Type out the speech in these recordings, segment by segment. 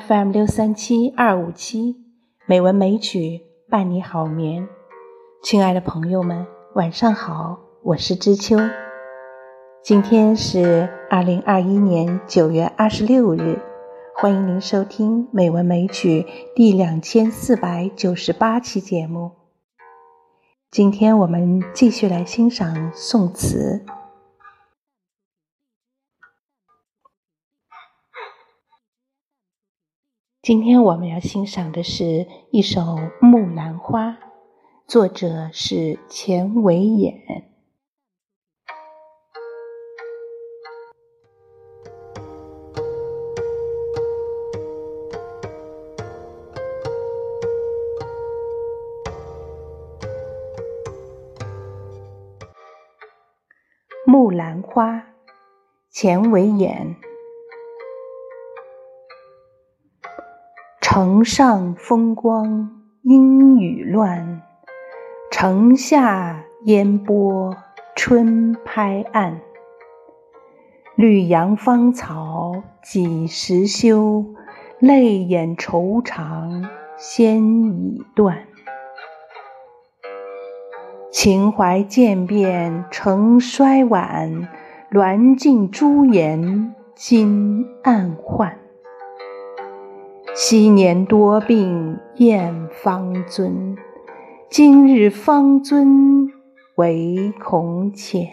FM 六三七二五七，美文美曲伴你好眠。亲爱的朋友们，晚上好，我是知秋。今天是二零二一年九月二十六日，欢迎您收听《美文美曲》第两千四百九十八期节目。今天我们继续来欣赏宋词。今天我们要欣赏的是一首《木兰花》，作者是钱维演。《木兰花》，钱维演。城上风光阴雨乱，城下烟波春拍岸。绿杨芳草几时休？泪眼愁肠先已断。情怀渐变成衰晚，鸾镜朱颜今暗换。昔年多病厌方尊，今日方尊唯恐浅。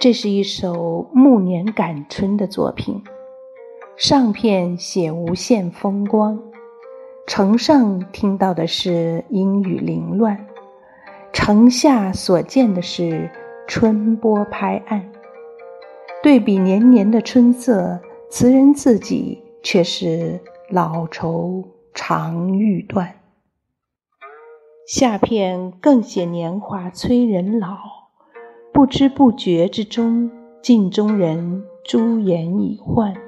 这是一首暮年感春的作品，上片写无限风光。城上听到的是阴雨凌乱，城下所见的是春波拍岸。对比年年的春色，词人自己却是老愁常欲断。下片更写年华催人老，不知不觉之中，镜中人朱颜已换。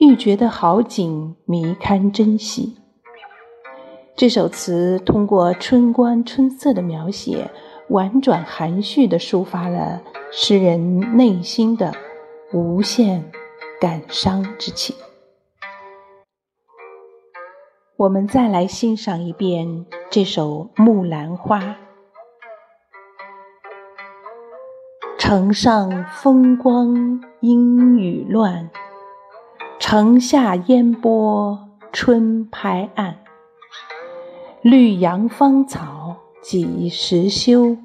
欲觉得好景，迷堪珍惜。这首词通过春光春色的描写，婉转含蓄地抒发了诗人内心的无限感伤之情。我们再来欣赏一遍这首《木兰花》。城上风光阴雨乱。城下烟波春拍岸，绿杨芳草几时休？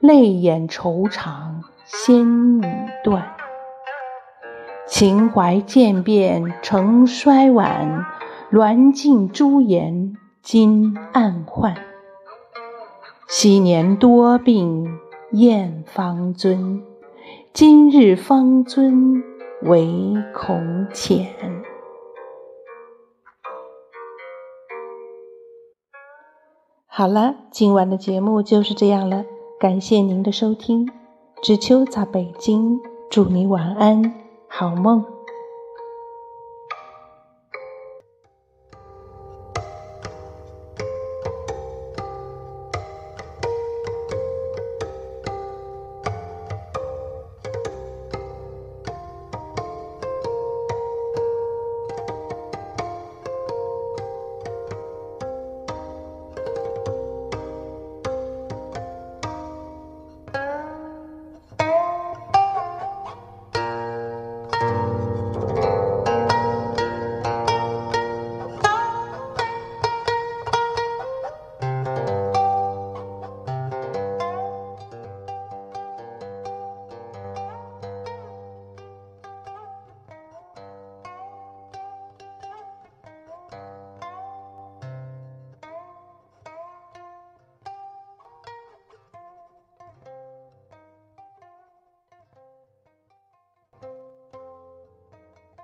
泪眼愁肠先已断。情怀渐变成衰晚，鸾镜朱颜今暗换。昔年多病燕方尊，今日方尊。唯恐浅。好了，今晚的节目就是这样了，感谢您的收听。知秋在北京，祝你晚安，好梦。